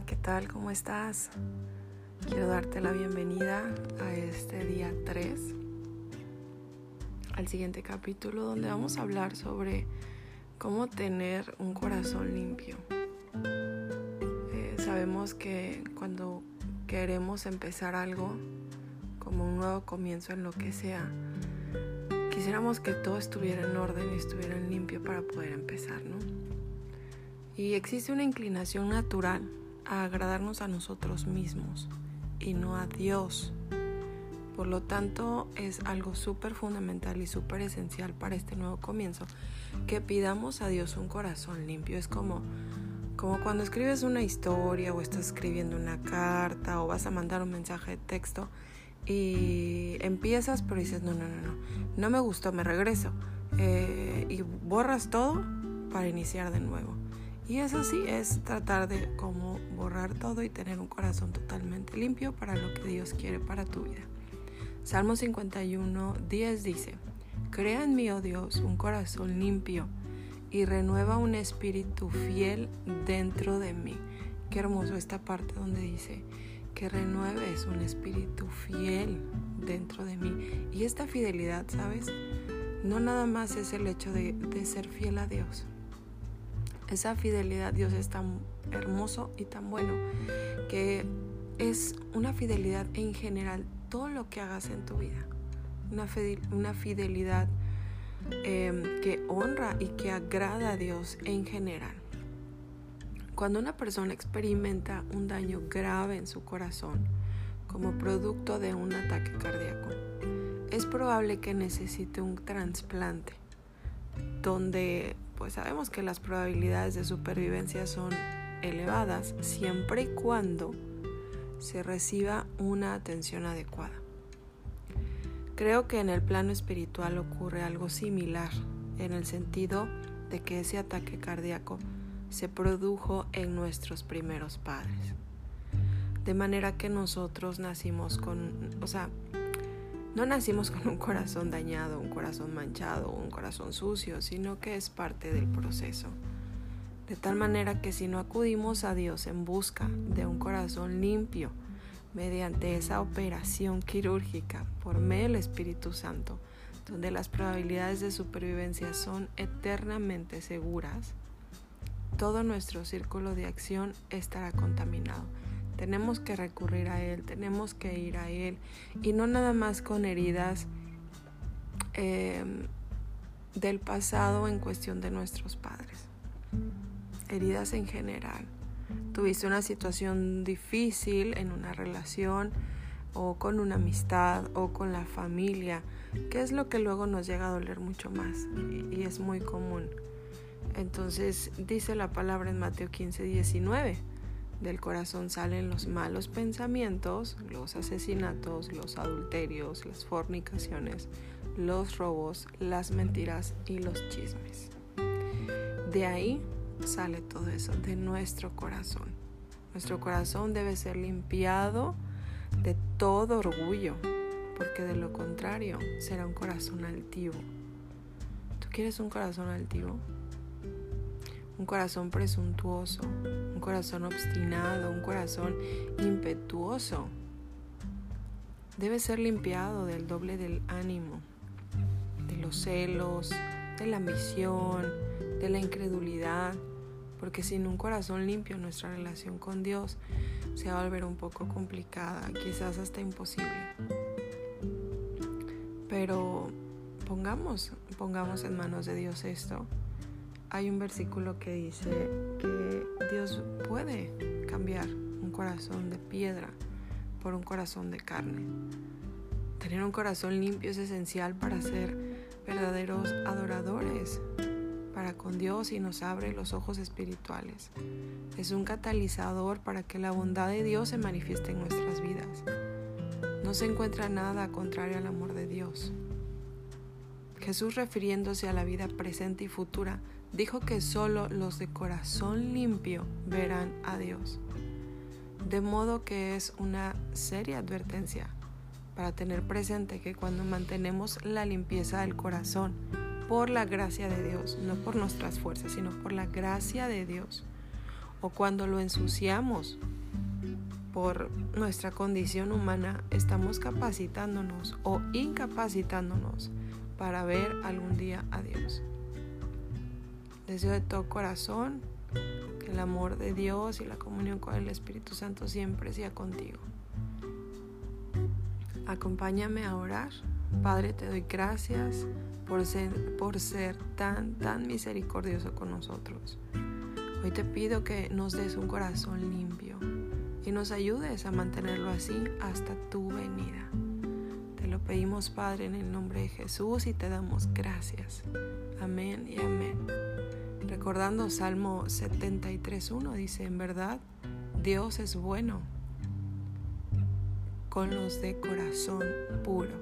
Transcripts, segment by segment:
¿qué tal? ¿Cómo estás? Quiero darte la bienvenida a este día 3, al siguiente capítulo donde vamos a hablar sobre cómo tener un corazón limpio. Eh, sabemos que cuando queremos empezar algo, como un nuevo comienzo en lo que sea, quisiéramos que todo estuviera en orden y estuviera limpio para poder empezar, ¿no? Y existe una inclinación natural agradarnos a nosotros mismos y no a Dios. Por lo tanto, es algo súper fundamental y súper esencial para este nuevo comienzo que pidamos a Dios un corazón limpio. Es como, como cuando escribes una historia o estás escribiendo una carta o vas a mandar un mensaje de texto y empiezas pero dices, no, no, no, no, no me gustó, me regreso. Eh, y borras todo para iniciar de nuevo. Y eso sí es tratar de como borrar todo y tener un corazón totalmente limpio para lo que Dios quiere para tu vida. Salmo 51, 10 dice, Crea en mí, oh Dios, un corazón limpio y renueva un espíritu fiel dentro de mí. Qué hermoso esta parte donde dice que renueves un espíritu fiel dentro de mí. Y esta fidelidad, ¿sabes? No nada más es el hecho de, de ser fiel a Dios, esa fidelidad, Dios es tan hermoso y tan bueno que es una fidelidad en general, todo lo que hagas en tu vida. Una, fidelidad em, que honra y que agrada a Dios en general. Cuando una persona experimenta un daño grave en su corazón como producto de un ataque cardíaco, es probable que necesite un trasplante donde pues sabemos que las probabilidades de supervivencia son elevadas siempre y cuando se reciba una atención adecuada. Creo que en el plano espiritual ocurre algo similar, en el sentido de que ese ataque cardíaco se produjo en nuestros primeros padres. De manera que nosotros nacimos con, o sea, no nacimos con un corazón dañado, un corazón manchado, un corazón sucio, sino que es parte del proceso. De tal manera que si no acudimos a Dios en busca de un corazón limpio, mediante esa operación quirúrgica por medio del Espíritu Santo, donde las probabilidades de supervivencia son eternamente seguras, todo nuestro círculo de acción estará contaminado tenemos que recurrir a Él, tenemos que ir a Él y no nada más con heridas em, del pasado en cuestión de nuestros padres, heridas en general. Tuviste una situación difícil en una relación o con una amistad o con la familia, que es lo que luego nos llega a doler mucho más y es muy común. Entonces dice la palabra en Mateo 15, 19 del corazón salen los malos pensamientos, los asesinatos, los adulterios, las fornicaciones, los robos, las mentiras y los chismes. De ahí sale todo eso, de nuestro corazón. Nuestro corazón debe ser limpiado de todo orgullo, porque de lo contrario será un corazón altivo. ¿Tú quieres un corazón altivo? Un corazón presuntuoso, un corazón obstinado, un corazón impetuoso. Debe ser limpiado del doble del ánimo, de los celos, de la ambición, de la incredulidad, porque sin un corazón limpio nuestra relación con Dios se va a volver un poco complicada, quizás hasta imposible. Pero pongamos, pongamos en manos de Dios esto hay un versículo que dice que Dios puede cambiar un corazón de piedra por un corazón de carne. Tener un corazón limpio es esencial para ser verdaderos adoradores para con Dios y nos abre los ojos espirituales. Es un catalizador para que la bondad de Dios se manifieste en nuestras vidas. No se encuentra nada contrario al amor de Dios. Jesús refiriéndose a la vida presente y futura dijo que solo los de corazón limpio verán a Dios. De modo que es una seria advertencia para tener presente que cuando mantenemos la limpieza del corazón por la gracia de Dios, no por nuestras fuerzas, sino por la gracia de Dios, o cuando lo ensuciamos por nuestra condición humana, estamos capacitándonos o incapacitándonos para ver algún día a Dios. Deseo de todo corazón que el amor de Dios y la comunión con el Espíritu Santo siempre sea contigo. Acompáñame a orar. Padre, te doy gracias por ser, por ser tan, tan misericordioso con nosotros. Hoy te pido que nos des un corazón limpio y nos ayudes a mantenerlo así hasta tu venida. Te lo pedimos, Padre, en el nombre de Jesús y te damos gracias. Amén y amén. Recordando Salmo 73.1 dice, en verdad, Dios es bueno con los de corazón puro.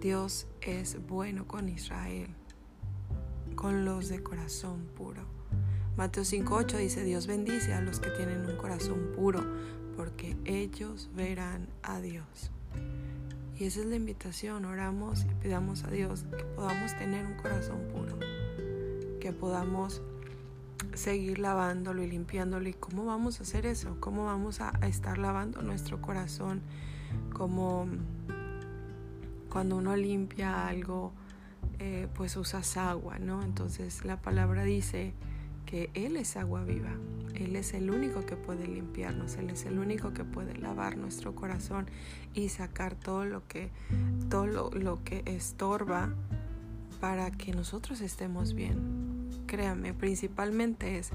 Dios es bueno con Israel, con los de corazón puro. Mateo 5.8 dice, Dios bendice a los que tienen un corazón puro, porque ellos verán a Dios. Y esa es la invitación, oramos y pidamos a Dios que podamos tener un corazón puro, que podamos seguir lavándolo y limpiándolo. ¿Y cómo vamos a hacer eso? ¿Cómo vamos a estar lavando nuestro corazón? Como cuando uno limpia algo, eh, pues usas agua, ¿no? Entonces la palabra dice que Él es agua viva. Él es el único que puede limpiarnos, Él es el único que puede lavar nuestro corazón y sacar todo lo que, todo lo, que estorba para que nosotros estemos bien. Créame, principalmente es,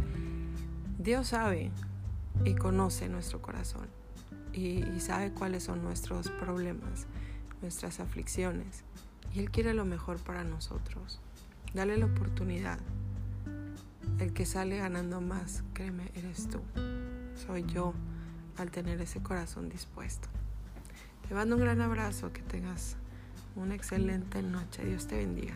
Dios sabe y conoce nuestro corazón y, sabe cuáles son nuestros problemas, nuestras aflicciones. Y Él quiere lo mejor para nosotros. Dale la oportunidad. El que sale ganando más, créeme, eres tú. Soy yo al tener ese corazón dispuesto. Te mando un gran abrazo, que tengas una excelente noche. Dios te bendiga.